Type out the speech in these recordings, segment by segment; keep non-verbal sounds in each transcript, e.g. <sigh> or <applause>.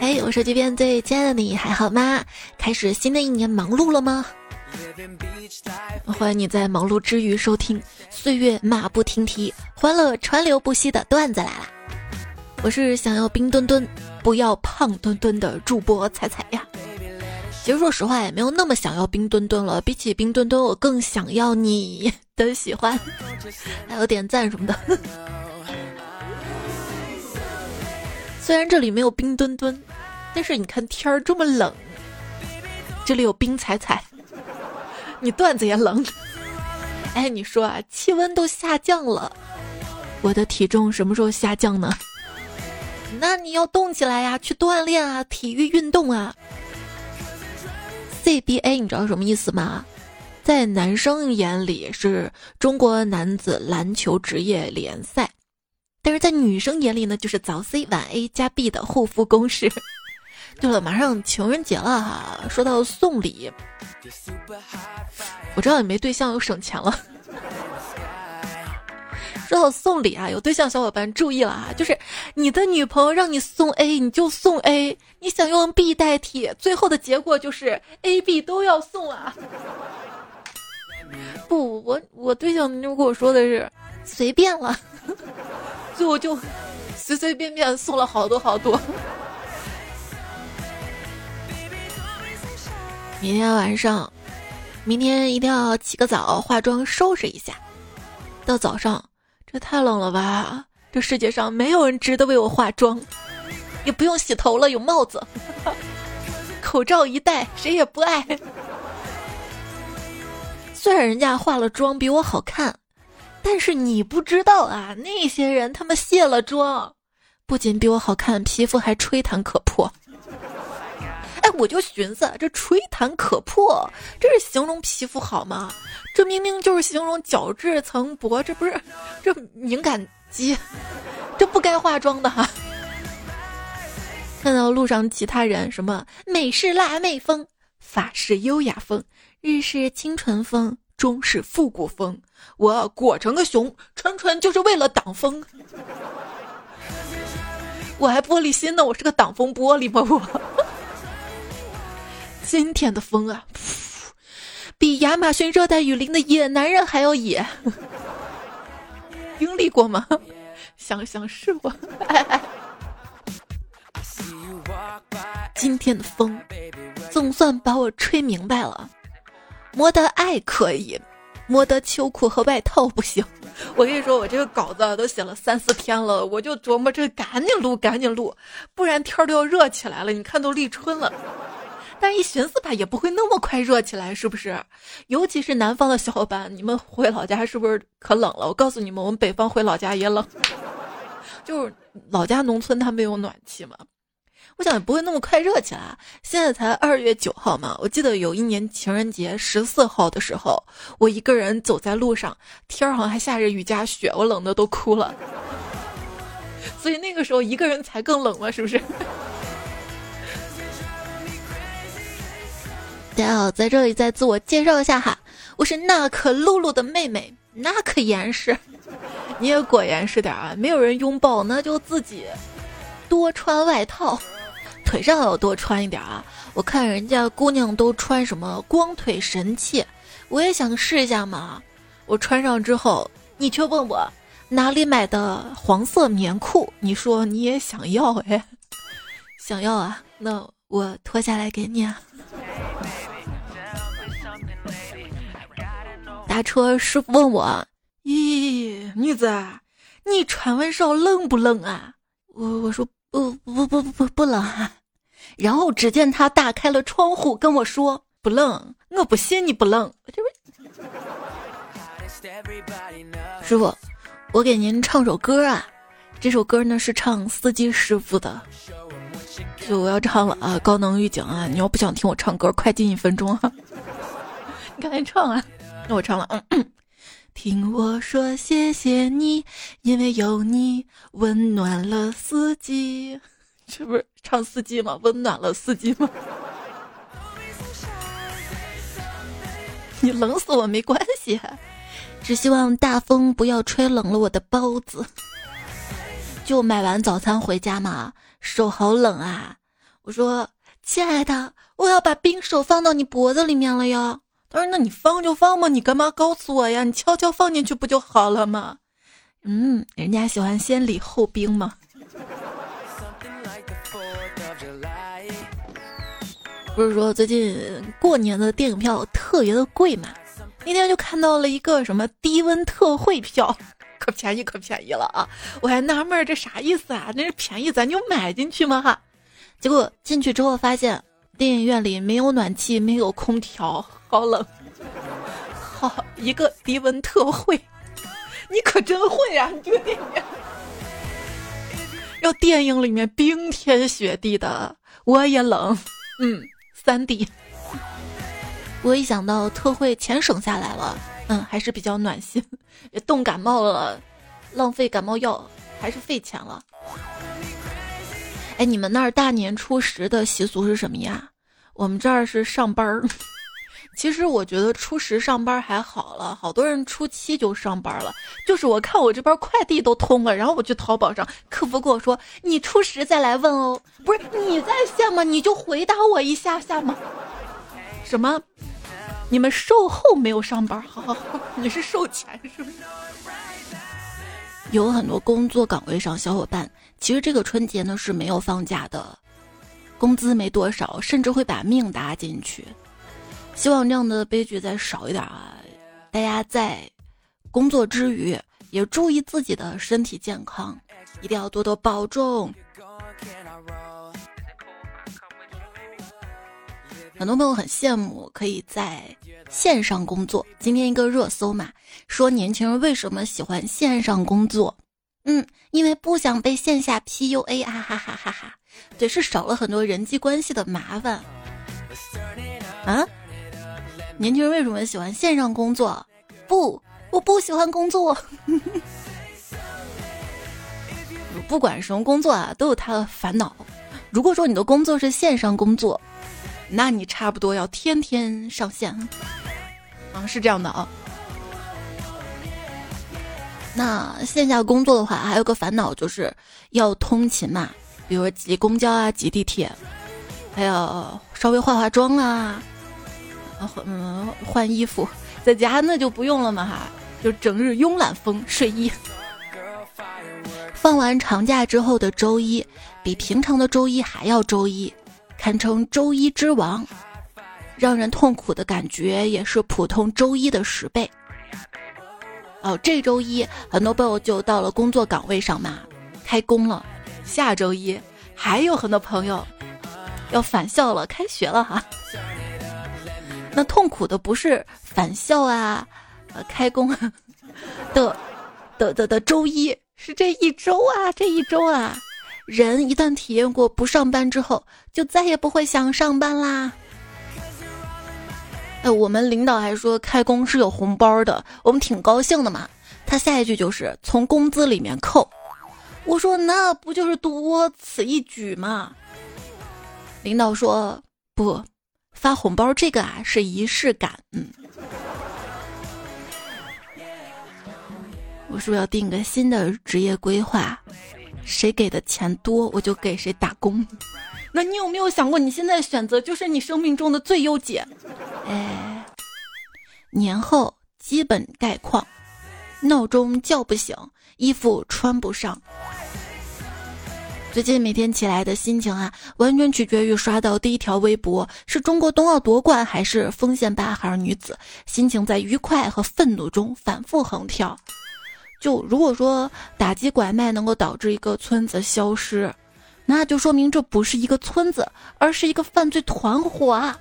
嘿，我手机边最亲爱的你还好吗？开始新的一年忙碌了吗？欢迎你在忙碌之余收听《岁月马不停蹄，欢乐川流不息》的段子来了。我是想要冰墩墩，不要胖墩墩的主播彩彩呀。其实说实话，也没有那么想要冰墩墩了。比起冰墩墩，我更想要你的喜欢，还有点赞什么的。虽然这里没有冰墩墩，但是你看天儿这么冷，这里有冰彩彩，你段子也冷。哎，你说啊，气温都下降了，我的体重什么时候下降呢？那你要动起来呀，去锻炼啊，体育运动啊。CBA 你知道什么意思吗？在男生眼里是中国男子篮球职业联赛，但是在女生眼里呢，就是早 C 晚 A 加 B 的护肤公式。对了，马上情人节了哈，说到送礼，我知道你没对象又省钱了。说到送礼啊，有对象小伙伴注意了啊，就是你的女朋友让你送 A，你就送 A；你想用 B 代替，最后的结果就是 A、B 都要送啊。不，我我对象就跟我说的是随便了，最后就随随便便送了好多好多。明天晚上，明天一定要起个早，化妆收拾一下，到早上。这太冷了吧！这世界上没有人值得为我化妆，也不用洗头了，有帽子，<laughs> 口罩一戴，谁也不爱。虽然人家化了妆比我好看，但是你不知道啊，那些人他们卸了妆，不仅比我好看，皮肤还吹弹可破。哎，我就寻思，这吹弹可破，这是形容皮肤好吗？这明明就是形容角质层薄，这不是这敏感肌，这不该化妆的哈。看到路上其他人，什么美式辣妹风、法式优雅风、日式清纯风、中式复古风，我裹成个熊，纯纯就是为了挡风。我还玻璃心呢，我是个挡风玻璃吗？我今天的风啊！比亚马逊热带雨林的野男人还要野，经历过吗？想想是我。今天的风总算把我吹明白了，摸得爱可以，摸得秋裤和外套不行。<laughs> 我跟你说，我这个稿子都写了三四天了，我就琢磨这赶紧录，赶紧录，不然天都要热起来了。你看都立春了。但一寻思吧，也不会那么快热起来，是不是？尤其是南方的小伙伴，你们回老家是不是可冷了？我告诉你们，我们北方回老家也冷，<laughs> 就是老家农村它没有暖气嘛。我想也不会那么快热起来。现在才二月九号嘛，我记得有一年情人节十四号的时候，我一个人走在路上，天儿好像还下着雨夹雪，我冷的都哭了。<laughs> 所以那个时候一个人才更冷嘛，是不是？<laughs> 大家好，在这里再自我介绍一下哈，我是娜可露露的妹妹，娜可严实，你也果严实点啊！没有人拥抱，那就自己多穿外套，腿上要多穿一点啊！我看人家姑娘都穿什么光腿神器，我也想试一下嘛。我穿上之后，你却问我哪里买的黄色棉裤，你说你也想要哎，<laughs> 想要啊？那我脱下来给你啊。打车师傅问我：“咦，女子，你穿完少冷不冷啊？”我我说：“不不不不不不冷。”然后只见他打开了窗户跟我说：“不冷，我不信你不冷。”，师傅，我给您唱首歌啊。这首歌呢是唱司机师傅的，就我要唱了啊！高能预警啊！你要不想听我唱歌，快进一分钟啊！<laughs> 你赶紧唱啊！那我唱了，嗯，<coughs> 听我说谢谢你，因为有你温暖了四季，这不是唱四季吗？温暖了四季吗？<laughs> 你冷死我没关系，只希望大风不要吹冷了我的包子。就买完早餐回家嘛，手好冷啊。我说：“亲爱的，我要把冰手放到你脖子里面了哟。”他说：“那你放就放嘛，你干嘛告诉我呀？你悄悄放进去不就好了吗？”嗯，人家喜欢先礼后兵嘛。不是说最近过年的电影票特别的贵嘛？那天就看到了一个什么低温特惠票。可便宜可便宜了啊！我还纳闷这啥意思啊？那是便宜咱就买进去吗？哈！结果进去之后发现电影院里没有暖气，没有空调，好冷。好一个低温特惠，你可真会啊！你这个电影，要电影里面冰天雪地的，我也冷。嗯，三 D。我一想到特惠钱省下来了。嗯，还是比较暖心。冻感冒了，浪费感冒药还是费钱了。哎，你们那儿大年初十的习俗是什么呀？我们这儿是上班儿。其实我觉得初十上班还好了，好多人初七就上班了。就是我看我这边快递都通了，然后我去淘宝上，客服跟我说：“你初十再来问哦。”不是你在线吗？你就回答我一下下吗？什么？你们售后没有上班，好好好，你是售前是不是？有很多工作岗位上小伙伴，其实这个春节呢是没有放假的，工资没多少，甚至会把命搭进去。希望这样的悲剧再少一点啊！大家在工作之余也注意自己的身体健康，一定要多多保重。很多朋友很羡慕可以在线上工作。今天一个热搜嘛，说年轻人为什么喜欢线上工作？嗯，因为不想被线下 PUA 哈哈哈哈哈，对，是少了很多人际关系的麻烦。啊？年轻人为什么喜欢线上工作？不，我不喜欢工作。<laughs> 不管什么工作啊，都有他的烦恼。如果说你的工作是线上工作，那你差不多要天天上线，啊，是这样的啊。那线下工作的话，还有个烦恼就是要通勤嘛，比如说挤公交啊、挤地铁，还要稍微化化妆啊，嗯，换衣服，在家那就不用了嘛哈，就整日慵懒风睡衣。放完长假之后的周一，比平常的周一还要周一。堪称周一之王，让人痛苦的感觉也是普通周一的十倍。哦，这周一很多朋友就到了工作岗位上嘛，开工了。下周一还有很多朋友要返校了，开学了哈。那痛苦的不是返校啊，呃，开工的的的的周一，是这一周啊，这一周啊。人一旦体验过不上班之后，就再也不会想上班啦。哎，我们领导还说开工是有红包的，我们挺高兴的嘛。他下一句就是从工资里面扣。我说那不就是多此一举吗？领导说不，发红包这个啊是仪式感。嗯，我是不是要定个新的职业规划？谁给的钱多，我就给谁打工。那你有没有想过，你现在选择就是你生命中的最优解？哎，年后基本概况：闹钟叫不醒，衣服穿不上。最近每天起来的心情啊，完全取决于刷到第一条微博是中国冬奥夺冠还是锋线八孩女子，心情在愉快和愤怒中反复横跳。就如果说打击拐卖能够导致一个村子消失，那就说明这不是一个村子，而是一个犯罪团伙啊！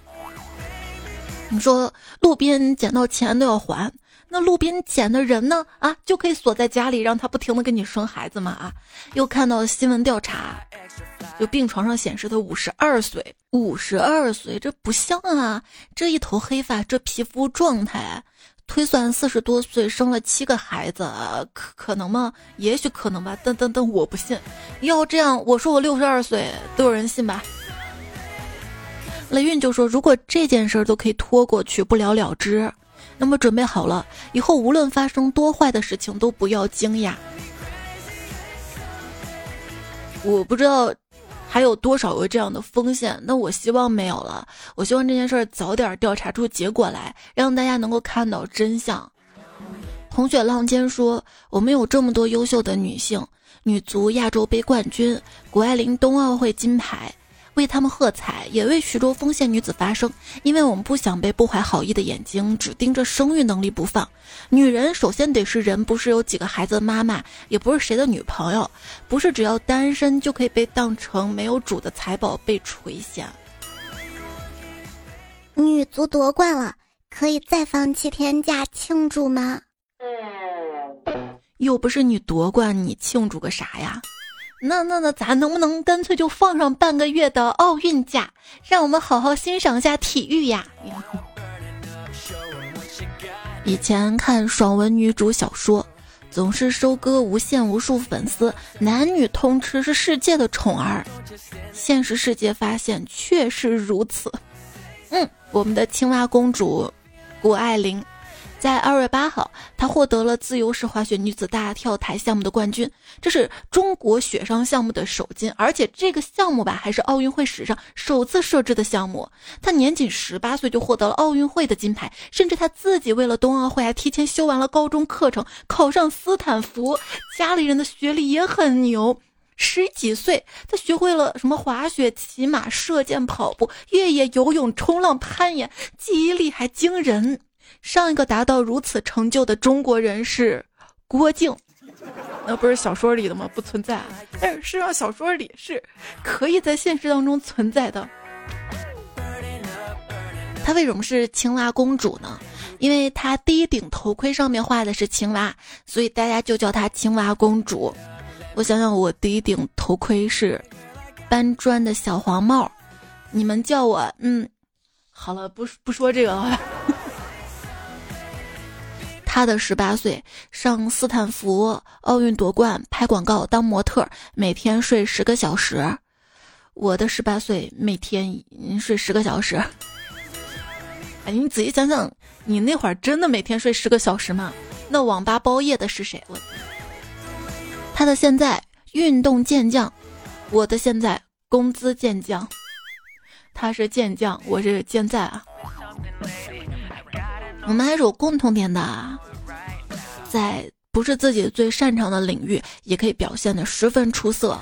你说路边捡到钱都要还，那路边捡的人呢？啊，就可以锁在家里，让他不停的给你生孩子嘛？啊！又看到新闻调查，就病床上显示他五十二岁，五十二岁，这不像啊！这一头黑发，这皮肤状态。推算四十多岁生了七个孩子，可可能吗？也许可能吧，但但但我不信。要这样，我说我六十二岁都有人信吧？雷运就说，如果这件事都可以拖过去，不了了之，那么准备好了，以后无论发生多坏的事情，都不要惊讶。我不知道还有多少个这样的风险，那我希望没有了。我希望这件事儿早点调查出结果来，让大家能够看到真相。红雪浪尖说：“我们有这么多优秀的女性，女足亚洲杯冠军，谷爱凌冬奥会金牌。”为他们喝彩，也为徐州丰县女子发声，因为我们不想被不怀好意的眼睛只盯着生育能力不放。女人首先得是人，不是有几个孩子的妈妈，也不是谁的女朋友，不是只要单身就可以被当成没有主的财宝被垂涎。女足夺冠了，可以再放七天假庆祝吗？又不是你夺冠，你庆祝个啥呀？那那那，咱能不能干脆就放上半个月的奥运假，让我们好好欣赏一下体育呀？以前看爽文女主小说，总是收割无限无数粉丝，男女通吃是世界的宠儿。现实世界发现确实如此。嗯，我们的青蛙公主谷爱凌。在二月八号，她获得了自由式滑雪女子大跳台项目的冠军，这是中国雪上项目的首金，而且这个项目吧还是奥运会史上首次设置的项目。她年仅十八岁就获得了奥运会的金牌，甚至她自己为了冬奥会还提前修完了高中课程，考上斯坦福。家里人的学历也很牛，十几岁她学会了什么滑雪、骑马、射箭、跑步、越野、游泳、冲浪、攀岩，记忆力还惊人。上一个达到如此成就的中国人是郭靖，那不是小说里的吗？不存在，但是实际上小说里是可以在现实当中存在的。她为什么是青蛙公主呢？因为她第一顶头盔上面画的是青蛙，所以大家就叫她青蛙公主。我想想，我第一顶头盔是搬砖的小黄帽，你们叫我嗯，好了，不不说这个了。他的十八岁上斯坦福奥运夺冠，拍广告当模特，每天睡十个小时。我的十八岁每天睡十个小时。哎，你仔细想想，你那会儿真的每天睡十个小时吗？那网吧包夜的是谁？我。他的现在运动健将，我的现在工资健将。他是健将，我是健在啊。我们还是有共同点的啊。在不是自己最擅长的领域，也可以表现的十分出色。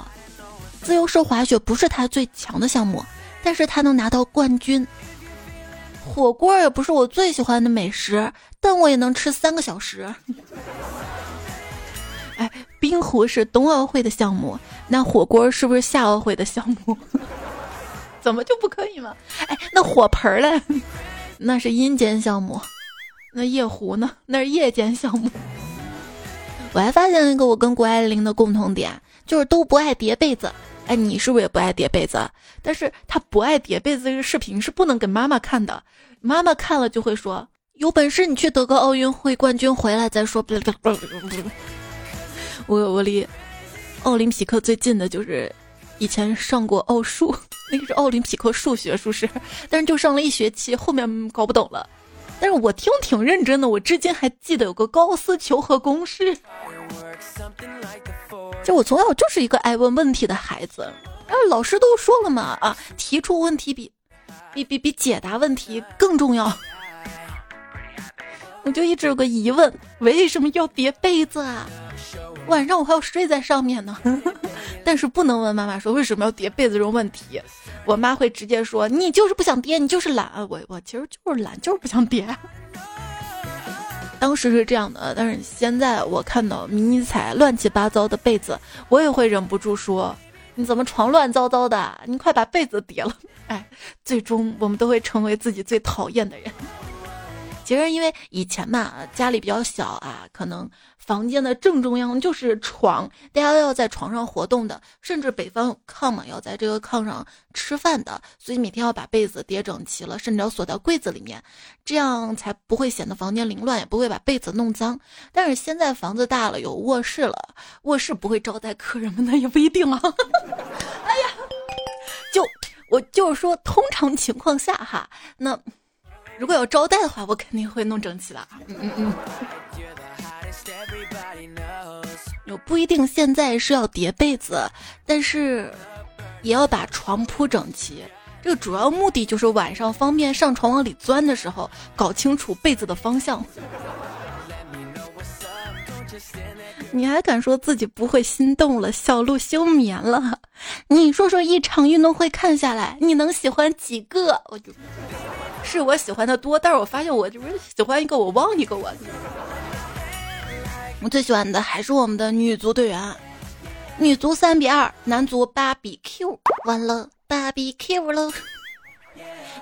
自由式滑雪不是他最强的项目，但是他能拿到冠军。火锅也不是我最喜欢的美食，但我也能吃三个小时。哎，冰壶是冬奥会的项目，那火锅是不是夏奥会的项目？<laughs> 怎么就不可以吗？哎，那火盆嘞？<laughs> 那是阴间项目。那夜壶呢？那是夜间项目。我还发现了一个我跟谷爱凌的共同点，就是都不爱叠被子。哎，你是不是也不爱叠被子？但是她不爱叠被子这个视频是不能给妈妈看的，妈妈看了就会说：“有本事你去得个奥运会冠军回来再说。<laughs> ”我我离奥林匹克最近的就是以前上过奥数，那个是奥林匹克数学，是不是？但是就上了一学期，后面搞不懂了。但是我听挺认真的，我至今还记得有个高斯求和公式。就我从小就是一个爱问问题的孩子，啊，老师都说了嘛，啊，提出问题比比比比解答问题更重要。我就一直有个疑问，为什么要叠被子啊？晚上我还要睡在上面呢。<laughs> 但是不能问妈妈说为什么要叠被子这种问题，我妈会直接说你就是不想叠，你就是懒。我我其实就是懒，就是不想叠。当时是这样的，但是现在我看到迷你彩乱七八糟的被子，我也会忍不住说你怎么床乱糟糟的？你快把被子叠了。哎，最终我们都会成为自己最讨厌的人。其实因为以前嘛，家里比较小啊，可能。房间的正中央就是床，大家都要在床上活动的，甚至北方炕嘛，要在这个炕上吃饭的，所以每天要把被子叠整齐了，甚至要锁到柜子里面，这样才不会显得房间凌乱，也不会把被子弄脏。但是现在房子大了，有卧室了，卧室不会招待客人们，那也不一定啊。<laughs> 哎呀，就我就是说，通常情况下哈，那如果要招待的话，我肯定会弄整齐的。嗯嗯嗯。不一定现在是要叠被子，但是也要把床铺整齐。这个主要目的就是晚上方便上床往里钻的时候，搞清楚被子的方向。你还敢说自己不会心动了？小鹿休眠了。你说说一场运动会看下来，你能喜欢几个？我就是我喜欢的多，但是我发现我就是喜欢一个，我忘一个我。我最喜欢的还是我们的女足队员，女足三比二，男足八比 Q，完了八比 Q 了。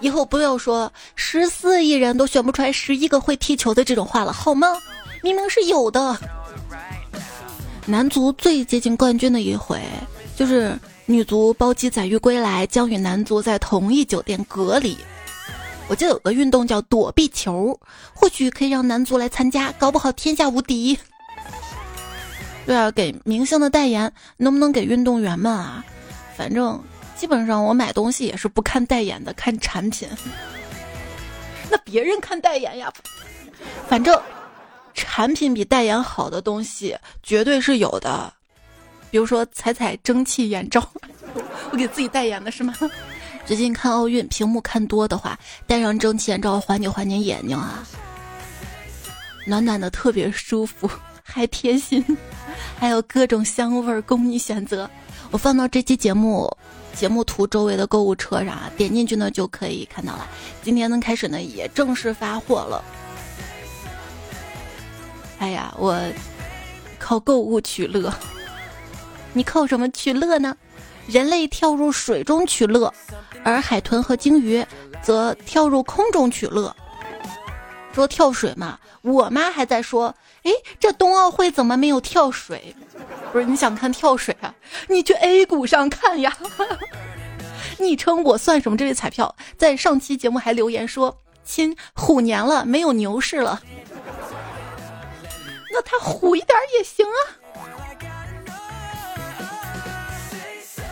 以后不要说十四亿人都选不出来十一个会踢球的这种话了，好吗？明明是有的。男足最接近冠军的一回，就是女足包机载誉归来，将与男足在同一酒店隔离。我记得有个运动叫躲避球，或许可以让男足来参加，搞不好天下无敌。对啊，给明星的代言，能不能给运动员们啊？反正基本上我买东西也是不看代言的，看产品。<laughs> 那别人看代言呀，反正。产品比代言好的东西绝对是有的，比如说彩彩蒸汽眼罩，<laughs> 我给自己代言的是吗？<laughs> 最近看奥运，屏幕看多的话，戴上蒸汽眼罩缓解缓解眼睛啊，暖暖的特别舒服，还贴心，还有各种香味供你选择。我放到这期节目节目图周围的购物车上，点进去呢就可以看到了。今天呢开始呢也正式发货了。哎呀，我靠购物取乐，你靠什么取乐呢？人类跳入水中取乐，而海豚和鲸鱼则跳入空中取乐。说跳水嘛，我妈还在说，哎，这冬奥会怎么没有跳水？不是你想看跳水啊？你去 A 股上看呀。<laughs> 昵称我算什么？这位彩票在上期节目还留言说，亲，虎年了，没有牛市了。那他虎一点也行啊！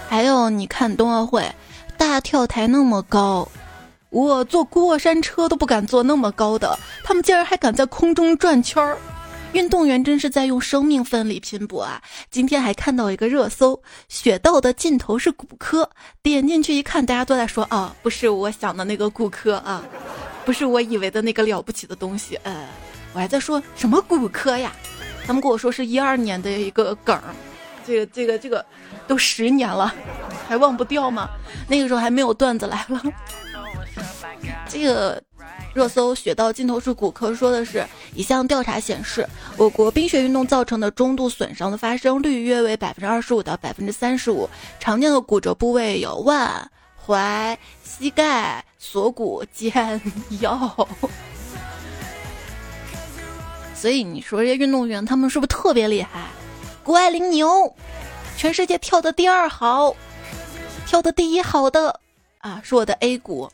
还有，你看冬奥会，大跳台那么高，我坐过山车都不敢坐那么高的，他们竟然还敢在空中转圈儿。运动员真是在用生命奋力拼搏啊！今天还看到一个热搜，雪道的尽头是骨科，点进去一看，大家都在说啊，不是我想的那个骨科啊，不是我以为的那个了不起的东西，呃。我还在说什么骨科呀？他们跟我说是一二年的一个梗儿，这个这个这个都十年了，还忘不掉吗？那个时候还没有段子来了。这个热搜雪道尽头是骨科，说的是一项调查显示，我国冰雪运动造成的中度损伤的发生率约为百分之二十五到百分之三十五，常见的骨折部位有腕、踝、膝盖、锁骨、肩、<laughs> 腰。所以你说这些运动员他们是不是特别厉害？谷爱凌牛，全世界跳的第二好，跳的第一好的啊，是我的 A 股。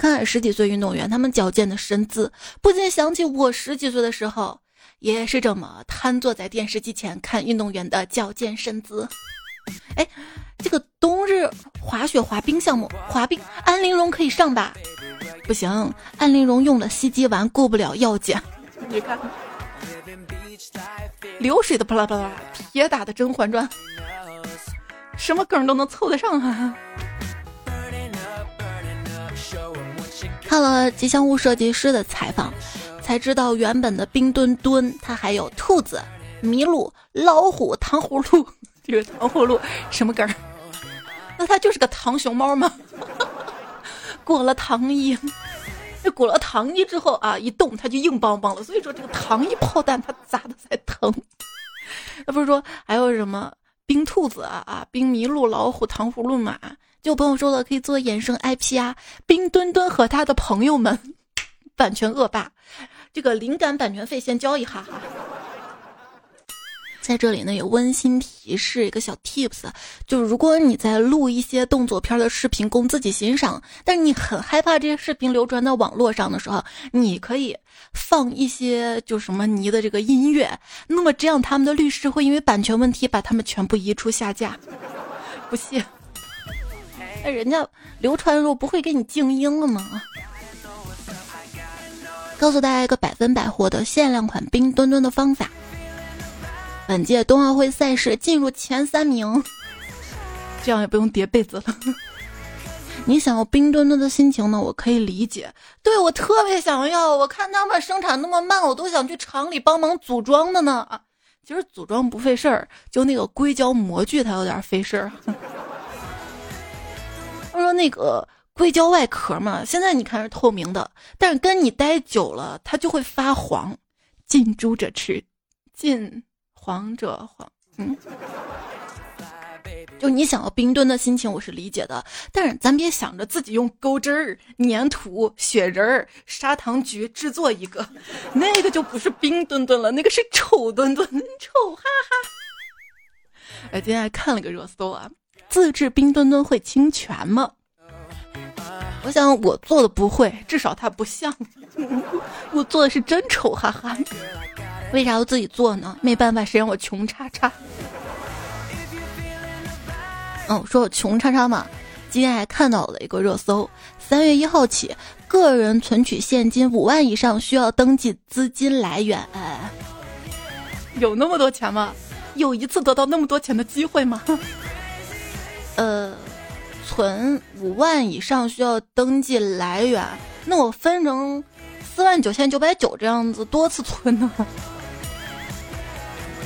看十几岁运动员他们矫健的身姿，不禁想起我十几岁的时候也是这么瘫坐在电视机前看运动员的矫健身姿。哎，这个冬日滑雪滑冰项目，滑冰安陵容可以上吧？不行，安陵容用了吸肌丸，过不了药检。你看，流水的啪啦啪啦，铁打的《甄嬛传》，什么梗都能凑得上啊！看了吉祥物设计师的采访，才知道原本的冰墩墩它还有兔子、麋鹿、老虎、糖葫芦。<laughs> 这个糖葫芦什么梗？那它就是个糖熊猫吗？裹了糖衣，那裹了糖衣之后啊，一动它就硬邦邦了。所以说这个糖衣炮弹它砸的才疼。那不是说还有什么冰兔子啊啊，冰麋鹿、老虎、糖葫芦马？就朋友说了，可以做衍生 IP 啊，冰墩墩和他的朋友们，版权恶霸，这个灵感版权费先交一哈哈。在这里呢，有温馨提示一个小 tips，就是如果你在录一些动作片的视频供自己欣赏，但是你很害怕这些视频流传到网络上的时候，你可以放一些就什么泥的这个音乐，那么这样他们的律师会因为版权问题把他们全部移出下架。<laughs> 不信，那人家流传的时候不会给你静音了吗？告诉大家一个百分百获得限量款冰墩墩的方法。本届冬奥会赛事进入前三名，这样也不用叠被子了。<laughs> 你想要冰墩墩的心情呢？我可以理解。对我特别想要，我看他们生产那么慢，我都想去厂里帮忙组装的呢。其实组装不费事儿，就那个硅胶模具它有点费事儿。说那个硅胶外壳嘛，现在你看是透明的，但是跟你待久了，它就会发黄。近朱者赤，近黄者黄。嗯。就你想要冰墩的心情，我是理解的，但是咱别想着自己用钩针儿、粘土、雪人儿、砂糖橘制作一个，<laughs> 那个就不是冰墩墩了，那个是丑墩墩，<laughs> 丑哈哈。哎，今天还看了个热搜啊，自制冰墩墩会侵权吗？我想我做的不会，至少它不像，<laughs> 我做的是真丑哈哈。为啥要自己做呢？没办法，谁让我穷叉叉。嗯，说我穷叉叉嘛，今天还看到了一个热搜：三月一号起，个人存取现金五万以上需要登记资金来源。有那么多钱吗？有一次得到那么多钱的机会吗？呃，存五万以上需要登记来源，那我分成四万九千九百九这样子多次存呢？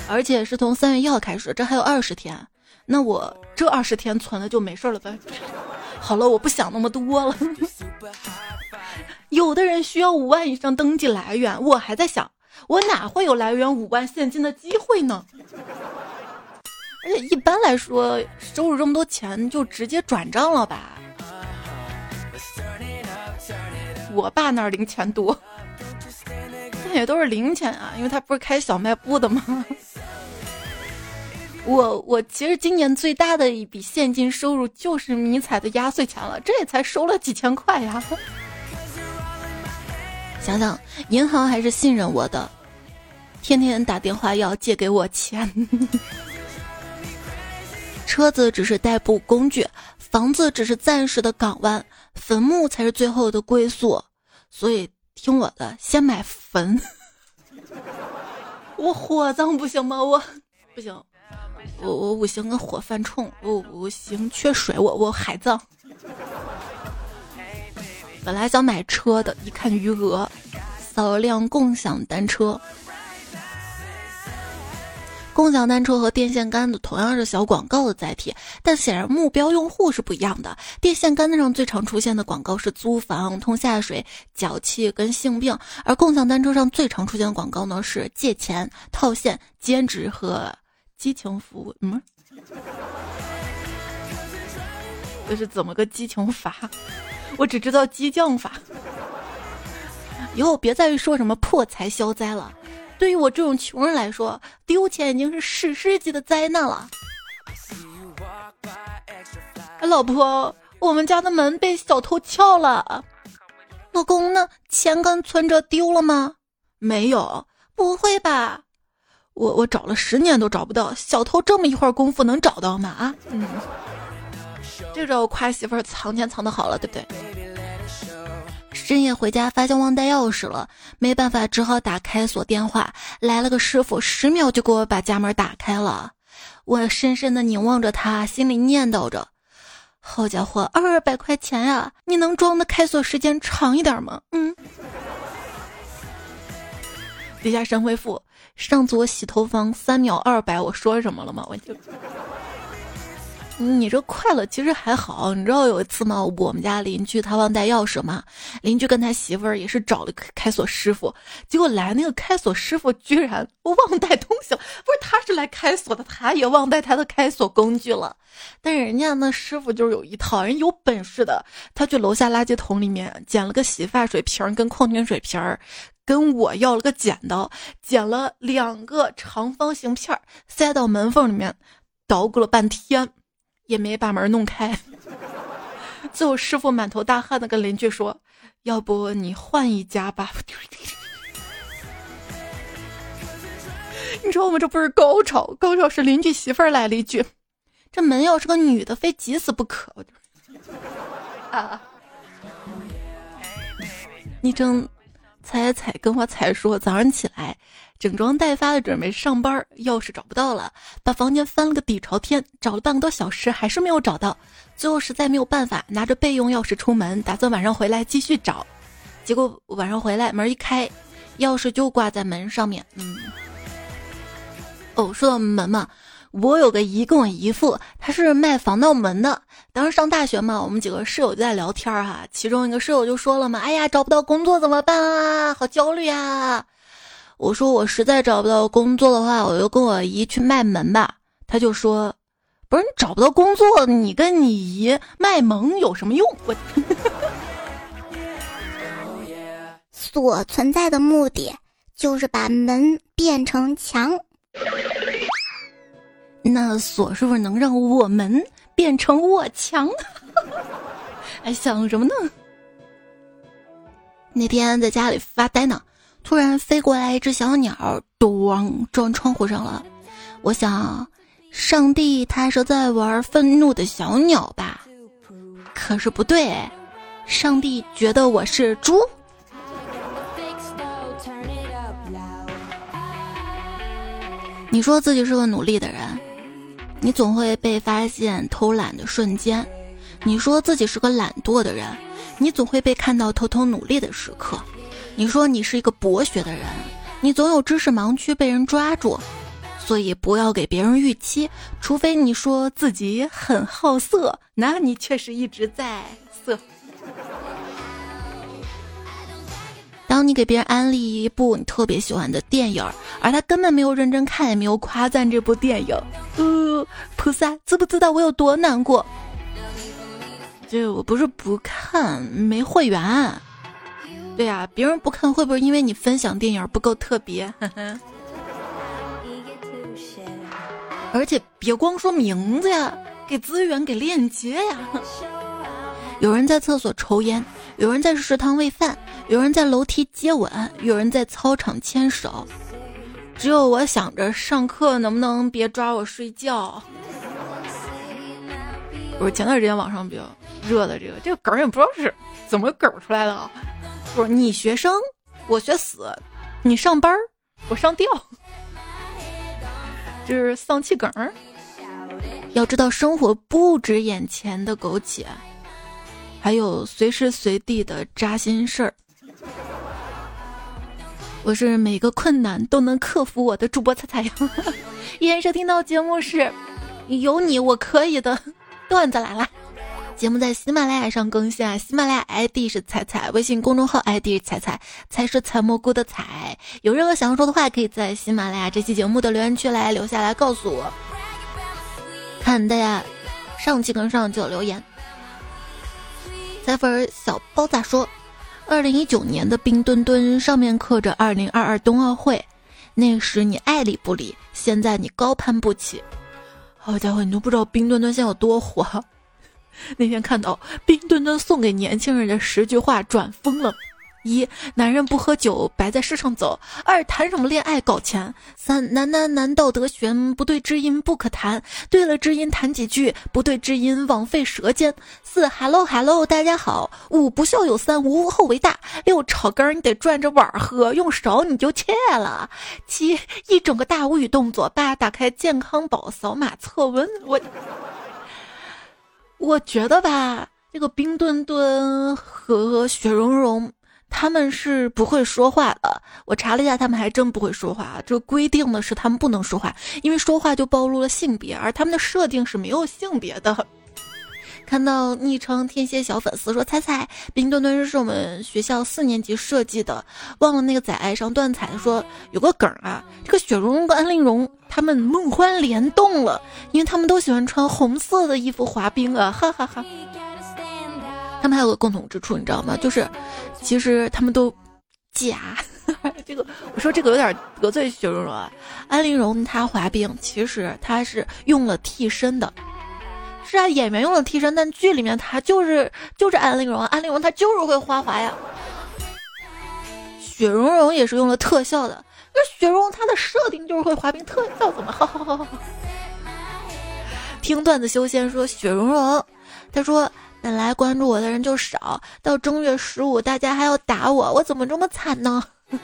而且是从三月一号开始，这还有二十天。那我这二十天存了就没事了呗。好了，我不想那么多了。有的人需要五万以上登记来源，我还在想，我哪会有来源五万现金的机会呢？而且一般来说，收入这么多钱就直接转账了吧？我爸那儿零钱多，但也都是零钱啊，因为他不是开小卖部的吗？我我其实今年最大的一笔现金收入就是迷彩的压岁钱了，这也才收了几千块呀。想想银行还是信任我的，天天打电话要借给我钱。车子只是代步工具，房子只是暂时的港湾，坟墓才是最后的归宿。所以听我的，先买坟。<laughs> 我火葬不行吗？我不行。我我五行跟火犯冲，我五行缺水，我我海葬。本来想买车的，一看余额，扫辆共享单车。共享单车和电线杆子同样是小广告的载体，但显然目标用户是不一样的。电线杆子上最常出现的广告是租房、通下水、脚气跟性病，而共享单车上最常出现的广告呢是借钱、套现、兼职和。激情服务，嗯，这是怎么个激情法？我只知道激将法。以后别再说什么破财消灾了。对于我这种穷人来说，丢钱已经是史诗级的灾难了。老婆，我们家的门被小偷撬了。老公呢？钱跟存折丢了吗？没有。不会吧？我我找了十年都找不到，小偷这么一会儿功夫能找到吗？啊，嗯，这招夸媳妇儿藏钱藏的好了，对不对？深夜回家发现忘带钥匙了，没办法，只好打开锁电话，来了个师傅，十秒就给我把家门打开了。我深深的凝望着他，心里念叨着：好家伙，二百块钱呀，你能装的开锁时间长一点吗？嗯。底下神回复。上次我洗头房三秒二百，我说什么了吗？我就，你这快乐其实还好。你知道有一次吗？我们家邻居他忘带钥匙嘛，邻居跟他媳妇儿也是找了开锁师傅，结果来那个开锁师傅居然忘带东西了。不是，他是来开锁的，他也忘带他的开锁工具了。但是人家那师傅就是有一套，人有本事的，他去楼下垃圾桶里面捡了个洗发水瓶跟矿泉水瓶儿。跟我要了个剪刀，剪了两个长方形片儿，塞到门缝里面，捣鼓了半天，也没把门弄开。<laughs> 最后师傅满头大汗的跟邻居说：“要不你换一家吧。<laughs> ”你说我们？这不是高潮，高潮是邻居媳妇儿来了一句：“这门要是个女的，非急死不可。<laughs> ”啊，你真。彩彩跟我彩说，早上起来整装待发的准备上班，钥匙找不到了，把房间翻了个底朝天，找了半个多小时还是没有找到，最后实在没有办法，拿着备用钥匙出门，打算晚上回来继续找。结果晚上回来门一开，钥匙就挂在门上面。嗯，哦，说到门嘛。我有个姨跟我姨父，他是卖防盗门的。当时上大学嘛，我们几个室友就在聊天哈，其中一个室友就说了嘛：“哎呀，找不到工作怎么办啊？好焦虑啊！”我说：“我实在找不到工作的话，我就跟我姨去卖门吧。”他就说：“不是你找不到工作，你跟你姨卖萌有什么用？”我所存在的目的就是把门变成墙。那锁是不是能让我们变成我墙？还 <laughs> 想什么呢？那天在家里发呆呢，突然飞过来一只小鸟，咚撞窗户上了。我想，上帝他是在玩愤怒的小鸟吧？可是不对，上帝觉得我是猪。你说自己是个努力的人。你总会被发现偷懒的瞬间，你说自己是个懒惰的人，你总会被看到偷偷努力的时刻。你说你是一个博学的人，你总有知识盲区被人抓住。所以不要给别人预期，除非你说自己很好色，那你确实一直在色。当你给别人安利一部你特别喜欢的电影，而他根本没有认真看，也没有夸赞这部电影，呃，菩萨知不知道我有多难过？这我不是不看，没会员。对呀，别人不看会不会因为你分享电影不够特别？<laughs> 而且别光说名字呀，给资源，给链接呀。有人在厕所抽烟，有人在食堂喂饭。有人在楼梯接吻，有人在操场牵手，只有我想着上课能不能别抓我睡觉。不是前段时间网上比较热的这个这个梗也不知道是怎么梗出来的啊，不是你学生我学死，你上班我上吊，这是丧气梗。要知道生活不止眼前的苟且，还有随时随地的扎心事儿。我是每个困难都能克服我的主播彩彩呀！<laughs> 依然收听到节目是有你我可以的段子来了。节目在喜马拉雅上更新啊，喜马拉雅 ID 是彩彩，微信公众号 ID 是彩彩，才是采蘑菇的彩。有任何想要说的话，可以在喜马拉雅这期节目的留言区来留下来告诉我。看大家上期跟上期的留言，采粉小包咋说？二零一九年的冰墩墩上面刻着“二零二二冬奥会”，那时你爱理不理，现在你高攀不起。好家伙，你都不知道冰墩墩现在有多火。<laughs> 那天看到冰墩墩送给年轻人的十句话，转疯了。一男人不喝酒白在世上走，二谈什么恋爱搞钱，三男男男道德悬，不对知音不可谈，对了知音谈几句，不对知音枉费舌尖。四 hello hello 大家好，五不孝有三，无后为大。六炒肝你得转着碗喝，用勺你就切了。七一整个大无语动作。八打开健康宝扫码测温。我我觉得吧，这个冰墩墩和雪融融。他们是不会说话的，我查了一下，他们还真不会说话。这规定的是他们不能说话，因为说话就暴露了性别，而他们的设定是没有性别的。<laughs> 看到昵称天蝎小粉丝说：“猜猜冰墩墩是我们学校四年级设计的，忘了那个仔爱上断彩说有个梗啊，这个雪融融跟安陵容他们梦幻联动了，因为他们都喜欢穿红色的衣服滑冰啊，哈哈哈。”他们还有个共同之处，你知道吗？就是，其实他们都假。<laughs> 这个我说这个有点得罪雪融融啊。安陵容她滑冰，其实她是用了替身的。是啊，演员用了替身，但剧里面她就是就是安陵容，安陵容她就是会花滑呀。雪融融也是用了特效的，那雪融她的设定就是会滑冰，特效怎么？好好好好。<laughs> 听段子修仙说雪融融，他说。本来关注我的人就少，到正月十五大家还要打我，我怎么这么惨呢？<laughs>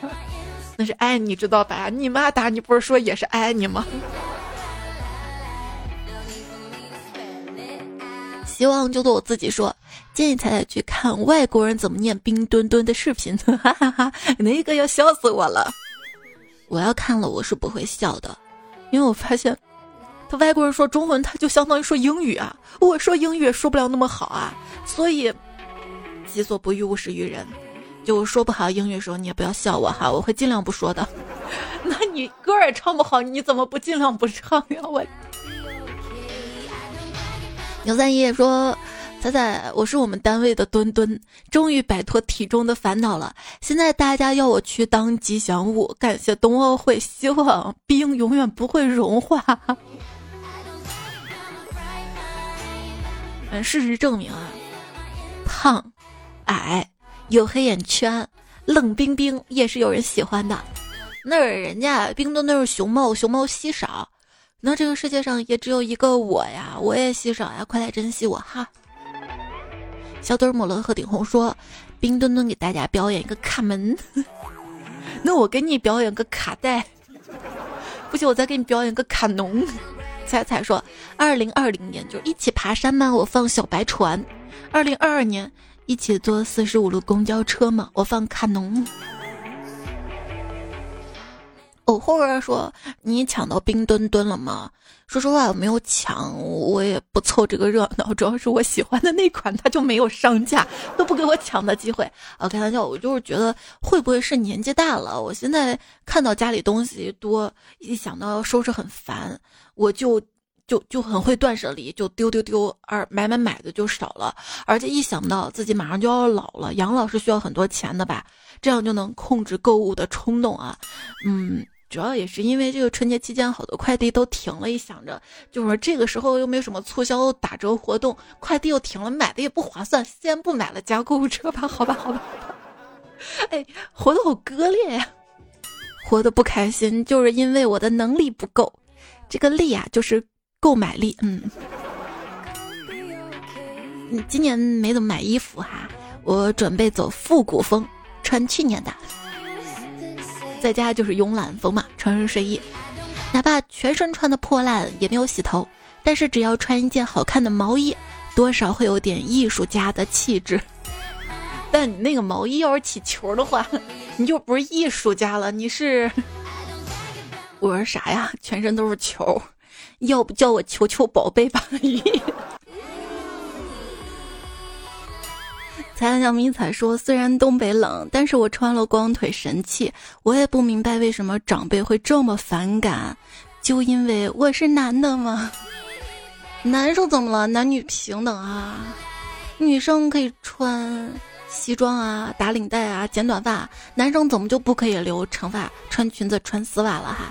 那是爱你知道吧？你妈打你不是说也是爱你吗？<laughs> 希望就对我自己说，建议彩彩去看外国人怎么念冰墩墩的视频，<laughs> 哈哈哈，那个要笑死我了。我要看了我是不会笑的，因为我发现。他外国人说中文，他就相当于说英语啊。我说英语说不了那么好啊，所以己所不欲，勿施于人。就说不好英语的时候，你也不要笑我哈，我会尽量不说的。<laughs> 那你歌也唱不好，你怎么不尽量不唱呀？我 <laughs> 牛三爷说：“仔仔，我是我们单位的墩墩，终于摆脱体重的烦恼了。现在大家要我去当吉祥物，感谢冬奥会，希望冰永远不会融化。”嗯，事实证明啊，胖、矮、有黑眼圈、冷冰冰也是有人喜欢的。那是人家冰墩墩是熊猫，熊猫稀少，那这个世界上也只有一个我呀，我也稀少呀，快来珍惜我哈！小墩儿抹了和顶红说，冰墩墩给大家表演一个卡门，<laughs> 那我给你表演个卡带，不行，我再给你表演个卡农。彩彩说：“二零二零年就一起爬山吗？我放小白船。二零二二年一起坐四十五路公交车吗？我放卡农。”偶后儿说：“你抢到冰墩墩了吗？”说实话，我没有抢，我也不凑这个热闹。主要是我喜欢的那款，它就没有上架，都不给我抢的机会。啊，开玩笑，我就是觉得会不会是年纪大了？我现在看到家里东西多，一想到要收拾很烦，我就就就很会断舍离，就丢丢丢，而买买买的就少了。而且一想到自己马上就要老了，养老是需要很多钱的吧？这样就能控制购物的冲动啊，嗯。主要也是因为这个春节期间好多快递都停了，一想着就是这个时候又没有什么促销打折活动，快递又停了，买的也不划算，先不买了，加购物车吧，好吧，好吧。<laughs> 哎，活得好割裂呀，活得不开心，就是因为我的能力不够，这个力啊就是购买力，嗯。你今年没怎么买衣服哈，我准备走复古风，穿去年的。在家就是慵懒风嘛，穿身睡衣，哪怕全身穿的破烂也没有洗头，但是只要穿一件好看的毛衣，多少会有点艺术家的气质。但你那个毛衣要是起球的话，你就不是艺术家了，你是 <laughs> 我说啥呀？全身都是球，要不叫我球球宝贝吧？彩彩小迷彩说：“虽然东北冷，但是我穿了光腿神器。我也不明白为什么长辈会这么反感，就因为我是男的吗？<laughs> 男生怎么了？男女平等啊，女生可以穿西装啊，打领带啊，剪短发，男生怎么就不可以留长发，穿裙子，穿丝袜了哈？”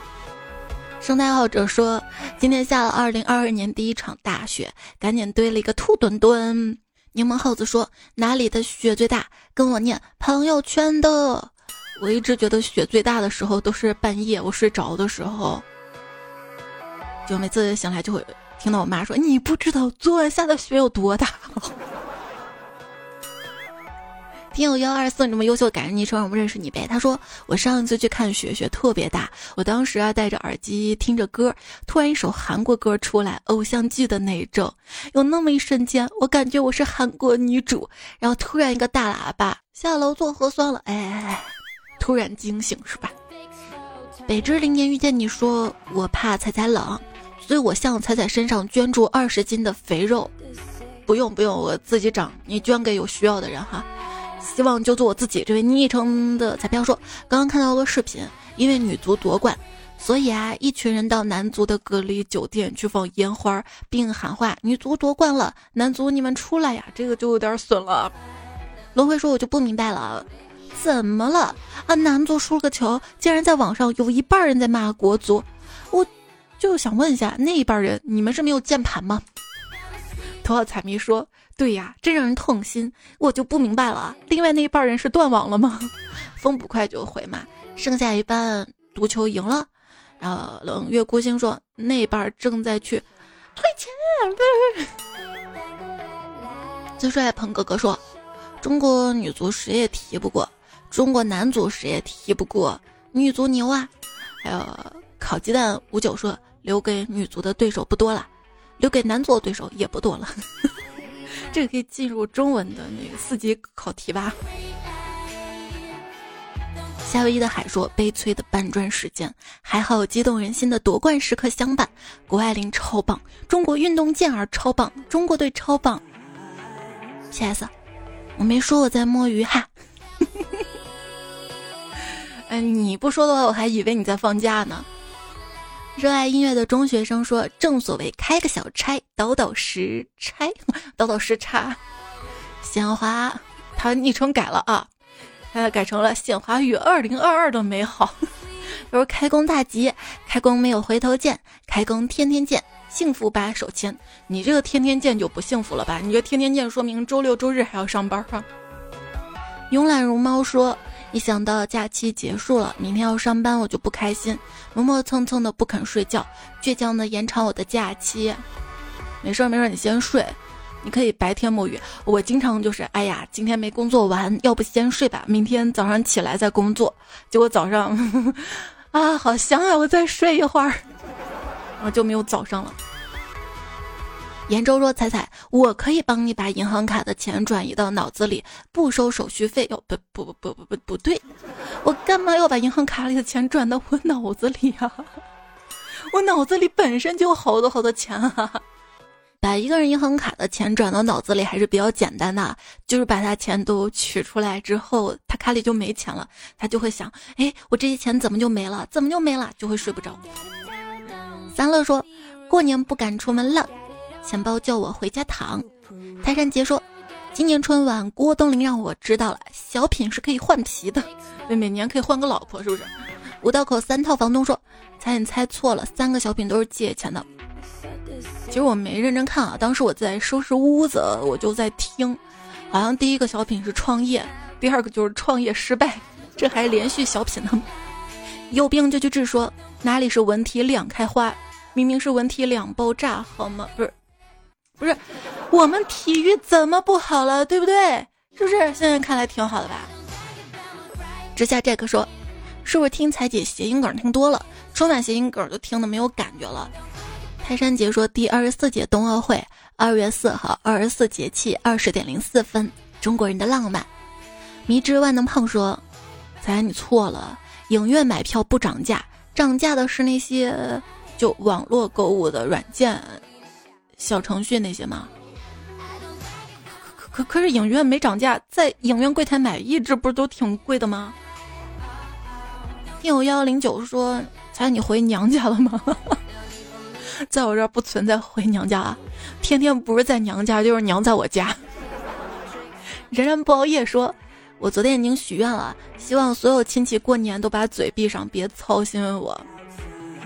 生态爱好者说：“今天下了二零二二年第一场大雪，赶紧堆了一个兔墩墩。”柠檬耗子说：“哪里的雪最大？跟我念朋友圈的。”我一直觉得雪最大的时候都是半夜我睡着的时候，就每次醒来就会听到我妈说：“你不知道昨晚下的雪有多大。”听友幺二四，你这么优秀，感谢昵称，我们认识你呗。他说我上一次去看雪，雪特别大，我当时啊戴着耳机听着歌，突然一首韩国歌出来，偶像剧的那种，有那么一瞬间，我感觉我是韩国女主，然后突然一个大喇叭，下楼做核酸了，哎，突然惊醒是吧？北之零年遇见你说我怕彩彩冷，所以我向彩彩身上捐助二十斤的肥肉，不用不用，我自己长，你捐给有需要的人哈。希望就做我自己。这位昵称的彩票说，刚刚看到个视频，因为女足夺冠，所以啊，一群人到男足的隔离酒店去放烟花，并喊话：“女足夺冠了，男足你们出来呀！”这个就有点损了。轮回说：“我就不明白了，怎么了啊？男足输了个球，竟然在网上有一半人在骂国足，我就想问一下，那一半人你们是没有键盘吗？”头号彩迷说。对呀，真让人痛心，我就不明白了。另外那一半人是断网了吗？<laughs> 风不快就回嘛，剩下一半足球赢了。然后冷月孤星说那半正在去退钱，最帅鹏哥哥说：“中国女足谁也踢不过，中国男足谁也踢不过，女足牛啊！”还有烤鸡蛋五九说：“留给女足的对手不多了，留给男足的对手也不多了。”这个可以进入中文的那个四级考题吧。夏威夷的海说：“悲催的搬砖时间，还好有激动人心的夺冠时刻相伴。谷爱凌超棒，中国运动健儿超棒，中国队超棒。” P.S. 我没说我在摸鱼哈。嗯，<laughs> 你不说的话，我还以为你在放假呢。热爱音乐的中学生说：“正所谓开个小差，倒倒时差，<laughs> 倒倒时差。”鲜花，他昵称改了啊。他，改成了鲜花与二零二二的美好。他说开工大吉，开工没有回头箭，开工天天见，幸福把手牵。你这个天天见就不幸福了吧？你这天天见说明周六周日还要上班啊。慵懒如猫说，一想到假期结束了，明天要上班，我就不开心，磨磨蹭蹭的不肯睡觉，倔强的延长我的假期。没事没事，你先睡。你可以白天摸鱼，我经常就是，哎呀，今天没工作完，要不先睡吧，明天早上起来再工作。结果早上，<laughs> 啊，好香啊，我再睡一会儿，<laughs> 然后就没有早上了。严州说：“彩彩，我可以帮你把银行卡的钱转移到脑子里，不收手续费。哟，不不不不不不不对，我干嘛要把银行卡里的钱转到我脑子里呀？<laughs> 我脑子里本身就有好多好多钱啊。”把一个人银行卡的钱转到脑子里还是比较简单的，就是把他钱都取出来之后，他卡里就没钱了，他就会想，哎，我这些钱怎么就没了？怎么就没了？就会睡不着。三乐说，过年不敢出门了，钱包叫我回家躺。泰山杰说，今年春晚郭冬临让我知道了，小品是可以换皮的，每年可以换个老婆，是不是？五道口三套房东说，猜你猜错了，三个小品都是借钱的。其实我没认真看啊，当时我在收拾屋子，我就在听，好像第一个小品是创业，第二个就是创业失败，这还连续小品呢。有病就去治，说哪里是文体两开花，明明是文体两爆炸，好吗？不是，不是，我们体育怎么不好了，对不对？是不是？现在看来挺好的吧？直下这个说，是不是听彩姐谐音梗听多了，春晚谐音梗就听的没有感觉了？泰山姐说：“第二十四届冬奥会，二月四号，二十四节气，二十点零四分，中国人的浪漫。”迷之万能胖说：“仔，你错了，影院买票不涨价，涨价的是那些就网络购物的软件、小程序那些吗？可可可是影院没涨价，在影院柜台买一只不是都挺贵的吗？”听友幺零九说：“猜，你回娘家了吗？” <laughs> 在我这儿不存在回娘家，天天不是在娘家就是娘在我家。然然不熬夜说，我昨天已经许愿了，希望所有亲戚过年都把嘴闭上，别操心我。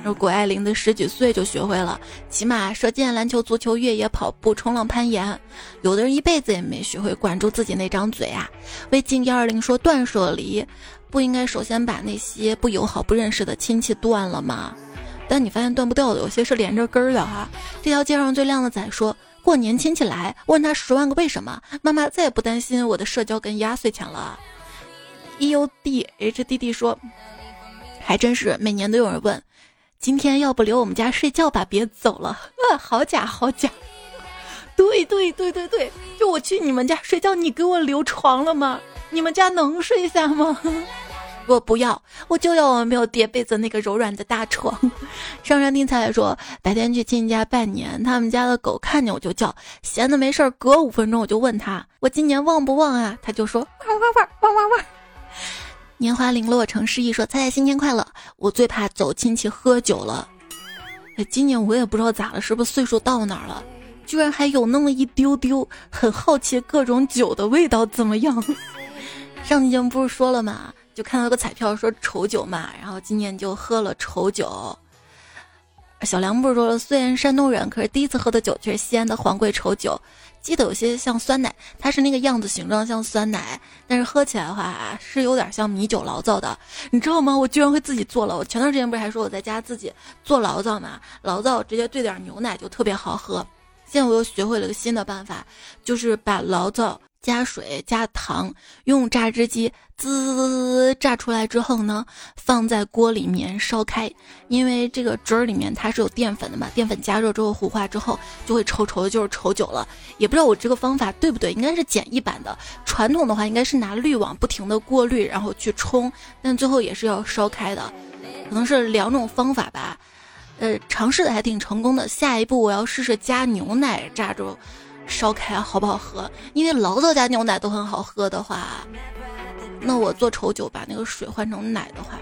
而谷爱凌的十几岁就学会了骑马、射箭、篮球、足球、越野跑步、冲浪、攀岩，有的人一辈子也没学会管住自己那张嘴啊。魏晋幺二零说，断舍离不应该首先把那些不友好、不认识的亲戚断了吗？但你发现断不掉的，有些是连着根儿的哈。这条街上最靓的仔说过年亲戚来，问他十万个为什么，妈妈再也不担心我的社交跟压岁钱了。E U D H D D 说，还真是每年都有人问，今天要不留我们家睡觉吧，别走了。呃，好假好假。对对对对对，就我去你们家睡觉，你给我留床了吗？你们家能睡下吗？<laughs> 我不要，我就要我没有叠被子那个柔软的大床。上山听彩说，白天去亲戚家拜年，他们家的狗看见我就叫，闲的没事儿，隔五分钟我就问他，我今年旺不旺啊？他就说汪汪汪汪汪汪。年华零落成诗意说，猜猜新年快乐。我最怕走亲戚喝酒了，哎，今年我也不知道咋了，是不是岁数到哪儿了，居然还有那么一丢丢，很好奇各种酒的味道怎么样。<laughs> 上期节目不是说了吗？就看到个彩票说丑酒嘛，然后今年就喝了丑酒。小梁不是说了，虽然山东人，可是第一次喝的酒却是西安的黄桂丑酒，记得有些像酸奶，它是那个样子形状像酸奶，但是喝起来的话是有点像米酒醪糟的，你知道吗？我居然会自己做了。我前段时间不是还说我在家自己做醪糟嘛，醪糟直接兑点牛奶就特别好喝。现在我又学会了个新的办法，就是把醪糟。加水加糖，用榨汁机滋榨出来之后呢，放在锅里面烧开。因为这个汁儿里面它是有淀粉的嘛，淀粉加热之后糊化之后就会稠稠的，就是稠酒了。也不知道我这个方法对不对，应该是简易版的。传统的话应该是拿滤网不停的过滤，然后去冲，但最后也是要烧开的。可能是两种方法吧。呃，尝试的还挺成功的。下一步我要试试加牛奶榨着。烧开好不好喝？因为醪糟加牛奶都很好喝的话，那我做稠酒把那个水换成奶的话，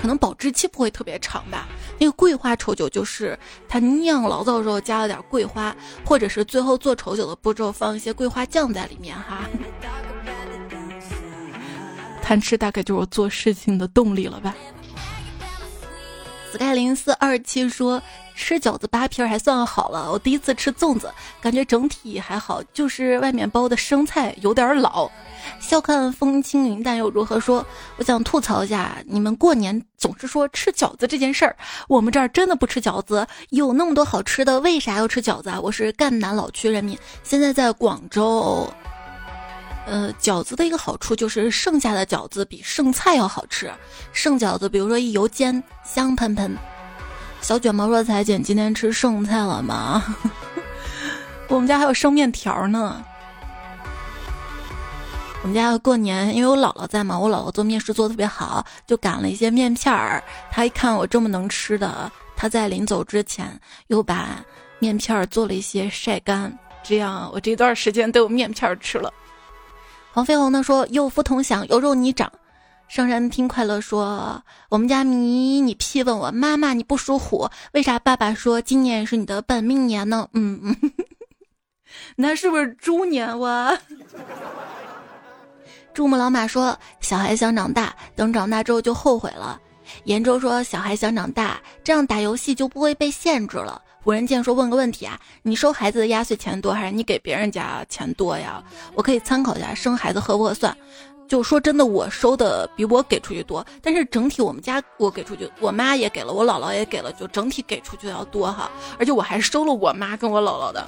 可能保质期不会特别长吧。那个桂花稠酒就是它酿醪糟的时候加了点桂花，或者是最后做稠酒的步骤放一些桂花酱在里面哈。<laughs> 贪吃大概就是我做事情的动力了吧。Sky 零四二七说。吃饺子扒皮儿还算好了，我第一次吃粽子，感觉整体还好，就是外面包的生菜有点老。笑看风轻云淡又如何说？我想吐槽一下，你们过年总是说吃饺子这件事儿，我们这儿真的不吃饺子，有那么多好吃的，为啥要吃饺子啊？我是赣南老区人民，现在在广州。呃，饺子的一个好处就是剩下的饺子比剩菜要好吃，剩饺子比如说一油煎，香喷喷。小卷毛说：“彩姐，今天吃剩菜了吗？<laughs> 我们家还有剩面条呢。我们家过年，因为我姥姥在嘛，我姥姥做面食做的特别好，就擀了一些面片儿。他一看我这么能吃的，他在临走之前又把面片儿做了一些晒干，这样我这段时间都有面片儿吃了。”黄飞鸿呢说：“有福同享，有肉你长。”上山听快乐说：“我们家迷你屁问我妈妈你不属虎，为啥爸爸说今年是你的本命年呢？嗯嗯，<laughs> 那是不是猪年哇？” <laughs> 珠穆朗玛说：“小孩想长大，等长大之后就后悔了。”严州说：“小孩想长大，这样打游戏就不会被限制了。”古人见说：“问个问题啊，你收孩子的压岁钱多还是你给别人家钱多呀？我可以参考一下，生孩子合不合算？”就说真的，我收的比我给出去多，但是整体我们家我给出去，我妈也给了，我姥姥也给了，就整体给出去要多哈。而且我还收了我妈跟我姥姥的，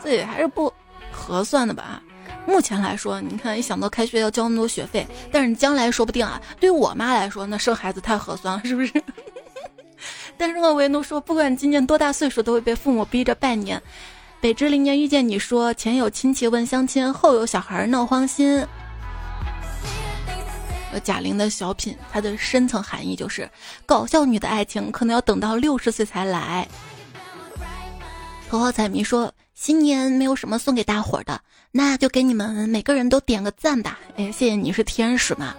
所以还是不合算的吧？目前来说，你看一想到开学要交那么多学费，但是将来说不定啊，对于我妈来说，那生孩子太合算了，是不是？但是我唯独说，不管今年多大岁数，都会被父母逼着拜年。北之零年遇见你说，前有亲戚问相亲，后有小孩闹慌心。贾玲的小品，它的深层含义就是搞笑女的爱情可能要等到六十岁才来。头号彩迷说：“新年没有什么送给大伙的，那就给你们每个人都点个赞吧。”哎，谢谢你是天使嘛？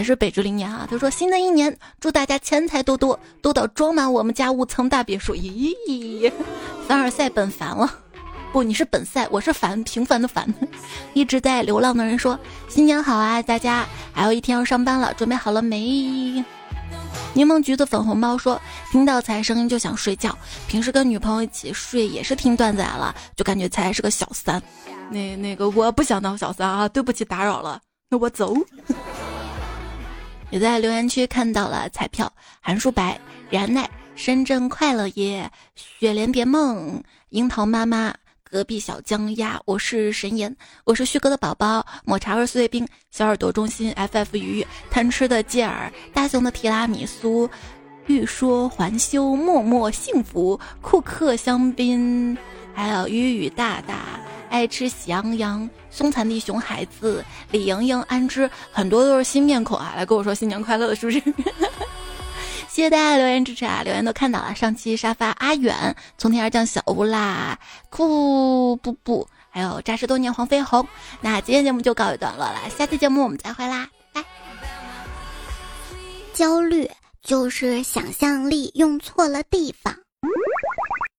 还是北之零年啊？他说：“新的一年祝大家钱财多多，多到装满我们家五层大别墅。”咦，凡尔赛本凡了。不，你是本赛，我是凡平凡的凡。一直在流浪的人说：“新年好啊，大家！还有一天要上班了，准备好了没？”柠檬橘子粉红猫说：“听到才声音就想睡觉，平时跟女朋友一起睡也是听段子来了，就感觉才是个小三。”那那个我不想当小三啊，对不起打扰了，那我走。也在留言区看到了彩票，韩书白、然奈、深圳快乐爷、雪莲别梦、樱桃妈妈。隔壁小江鸭，我是神颜，我是旭哥的宝宝，抹茶味碎冰，小耳朵中心，ff 鱼，贪吃的吉尔，大熊的提拉米苏，欲说还休，默默幸福，库克香槟，还有雨雨大大，爱吃喜羊羊，凶残的熊孩子，李莹莹，安之，很多都是新面孔啊，来跟我说新年快乐，是不是？谢谢大家留言支持啊！留言都看到了。上期沙发阿远，从天而降小乌啦，酷布布，还有扎实多年黄飞鸿。那今天节目就告一段落了，下期节目我们再会啦，拜。焦虑就是想象力用错了地方。